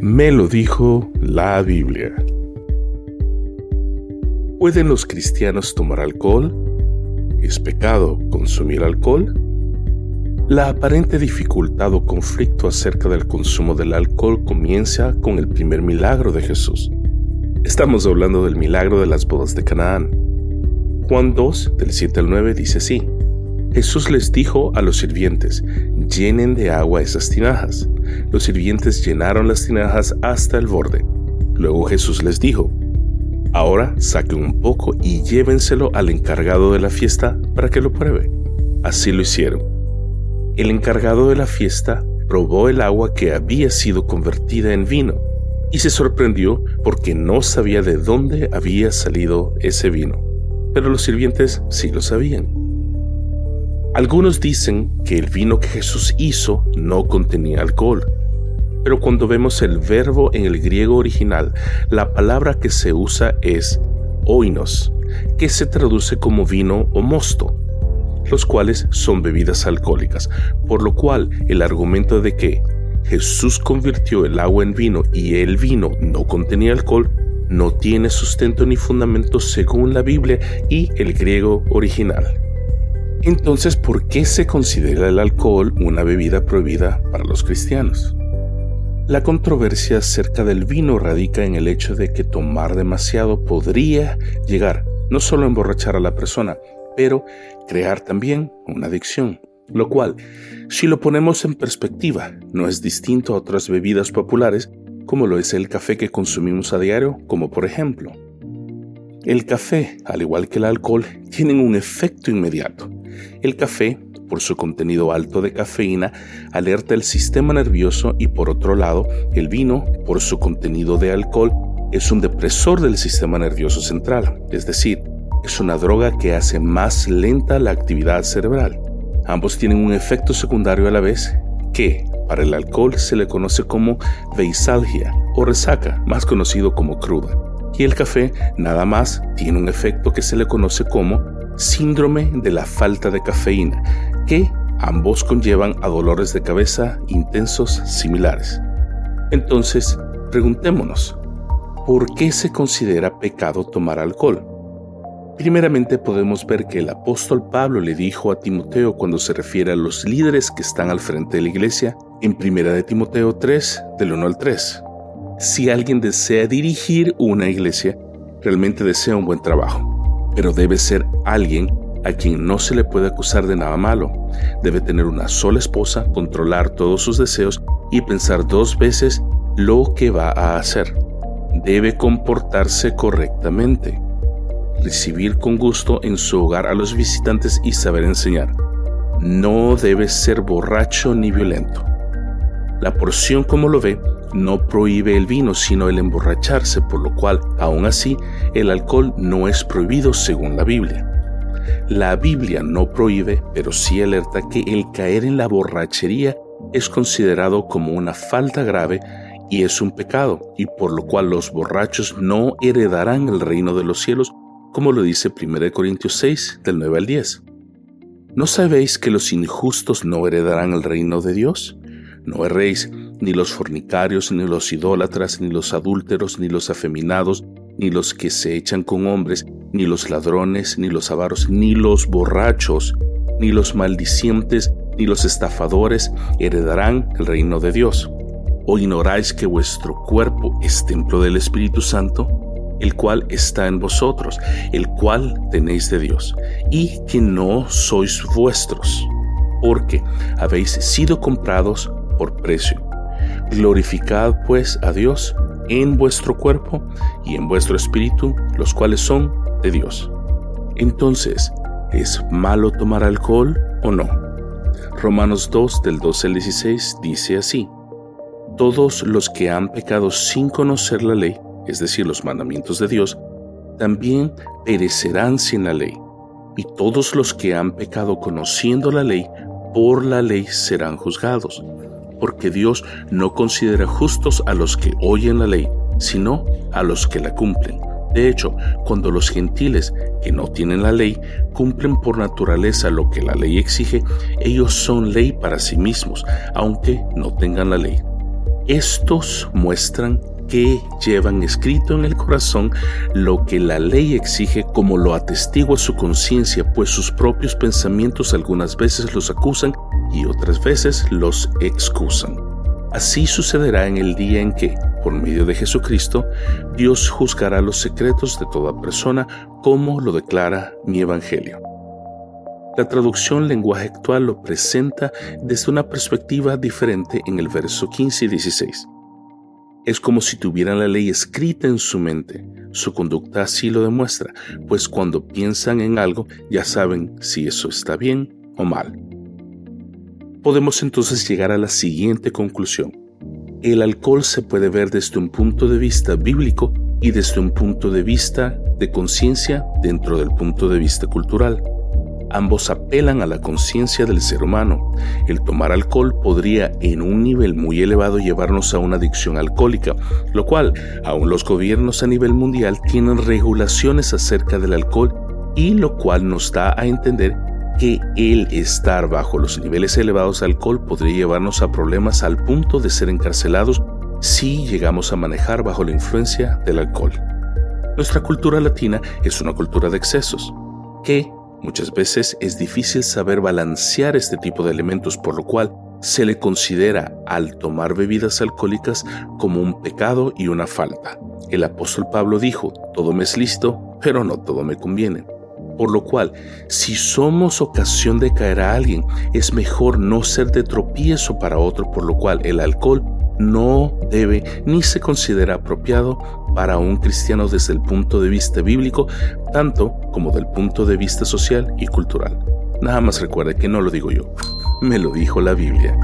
Me lo dijo la Biblia. ¿Pueden los cristianos tomar alcohol? ¿Es pecado consumir alcohol? La aparente dificultad o conflicto acerca del consumo del alcohol comienza con el primer milagro de Jesús. Estamos hablando del milagro de las bodas de Canaán. Juan 2, del 7 al 9 dice así. Jesús les dijo a los sirvientes, llenen de agua esas tinajas. Los sirvientes llenaron las tinajas hasta el borde. Luego Jesús les dijo, ahora saquen un poco y llévenselo al encargado de la fiesta para que lo pruebe. Así lo hicieron. El encargado de la fiesta probó el agua que había sido convertida en vino y se sorprendió porque no sabía de dónde había salido ese vino. Pero los sirvientes sí lo sabían. Algunos dicen que el vino que Jesús hizo no contenía alcohol, pero cuando vemos el verbo en el griego original, la palabra que se usa es oinos, que se traduce como vino o mosto, los cuales son bebidas alcohólicas, por lo cual el argumento de que Jesús convirtió el agua en vino y el vino no contenía alcohol no tiene sustento ni fundamento según la Biblia y el griego original. Entonces, ¿por qué se considera el alcohol una bebida prohibida para los cristianos? La controversia acerca del vino radica en el hecho de que tomar demasiado podría llegar no solo a emborrachar a la persona, pero crear también una adicción, lo cual, si lo ponemos en perspectiva, no es distinto a otras bebidas populares como lo es el café que consumimos a diario, como por ejemplo. El café, al igual que el alcohol, tienen un efecto inmediato. El café, por su contenido alto de cafeína, alerta el sistema nervioso y por otro lado, el vino, por su contenido de alcohol, es un depresor del sistema nervioso central, es decir, es una droga que hace más lenta la actividad cerebral. Ambos tienen un efecto secundario a la vez que, para el alcohol, se le conoce como beisalgia o resaca, más conocido como cruda. Y el café, nada más, tiene un efecto que se le conoce como síndrome de la falta de cafeína, que ambos conllevan a dolores de cabeza intensos similares. Entonces, preguntémonos, ¿por qué se considera pecado tomar alcohol? Primeramente podemos ver que el apóstol Pablo le dijo a Timoteo cuando se refiere a los líderes que están al frente de la iglesia, en 1 de Timoteo 3, del 1 al 3. Si alguien desea dirigir una iglesia, realmente desea un buen trabajo pero debe ser alguien a quien no se le puede acusar de nada malo. Debe tener una sola esposa, controlar todos sus deseos y pensar dos veces lo que va a hacer. Debe comportarse correctamente, recibir con gusto en su hogar a los visitantes y saber enseñar. No debe ser borracho ni violento. La porción como lo ve no prohíbe el vino, sino el emborracharse, por lo cual, aún así, el alcohol no es prohibido según la Biblia. La Biblia no prohíbe, pero sí alerta que el caer en la borrachería es considerado como una falta grave y es un pecado, y por lo cual los borrachos no heredarán el reino de los cielos, como lo dice 1 Corintios 6, del 9 al 10. ¿No sabéis que los injustos no heredarán el reino de Dios? No erréis, ni los fornicarios, ni los idólatras, ni los adúlteros, ni los afeminados, ni los que se echan con hombres, ni los ladrones, ni los avaros, ni los borrachos, ni los maldicientes, ni los estafadores heredarán el reino de Dios. ¿O ignoráis que vuestro cuerpo es templo del Espíritu Santo, el cual está en vosotros, el cual tenéis de Dios, y que no sois vuestros? Porque habéis sido comprados por precio. Glorificad pues a Dios en vuestro cuerpo y en vuestro espíritu, los cuales son de Dios. Entonces, ¿es malo tomar alcohol o no? Romanos 2 del 12 al 16 dice así, Todos los que han pecado sin conocer la ley, es decir, los mandamientos de Dios, también perecerán sin la ley. Y todos los que han pecado conociendo la ley, por la ley serán juzgados porque Dios no considera justos a los que oyen la ley, sino a los que la cumplen. De hecho, cuando los gentiles que no tienen la ley cumplen por naturaleza lo que la ley exige, ellos son ley para sí mismos, aunque no tengan la ley. Estos muestran que llevan escrito en el corazón lo que la ley exige como lo atestigua su conciencia, pues sus propios pensamientos algunas veces los acusan y otras veces los excusan. Así sucederá en el día en que, por medio de Jesucristo, Dios juzgará los secretos de toda persona como lo declara mi Evangelio. La traducción lenguaje actual lo presenta desde una perspectiva diferente en el verso 15 y 16. Es como si tuvieran la ley escrita en su mente. Su conducta así lo demuestra, pues cuando piensan en algo ya saben si eso está bien o mal. Podemos entonces llegar a la siguiente conclusión. El alcohol se puede ver desde un punto de vista bíblico y desde un punto de vista de conciencia dentro del punto de vista cultural. Ambos apelan a la conciencia del ser humano. El tomar alcohol podría en un nivel muy elevado llevarnos a una adicción alcohólica, lo cual aún los gobiernos a nivel mundial tienen regulaciones acerca del alcohol y lo cual nos da a entender que el estar bajo los niveles elevados de alcohol podría llevarnos a problemas al punto de ser encarcelados si llegamos a manejar bajo la influencia del alcohol. Nuestra cultura latina es una cultura de excesos, que Muchas veces es difícil saber balancear este tipo de elementos, por lo cual se le considera al tomar bebidas alcohólicas como un pecado y una falta. El apóstol Pablo dijo, todo me es listo, pero no todo me conviene. Por lo cual, si somos ocasión de caer a alguien, es mejor no ser de tropiezo para otro, por lo cual el alcohol no debe ni se considera apropiado para un cristiano desde el punto de vista bíblico, tanto como del punto de vista social y cultural. Nada más recuerde que no lo digo yo, me lo dijo la Biblia.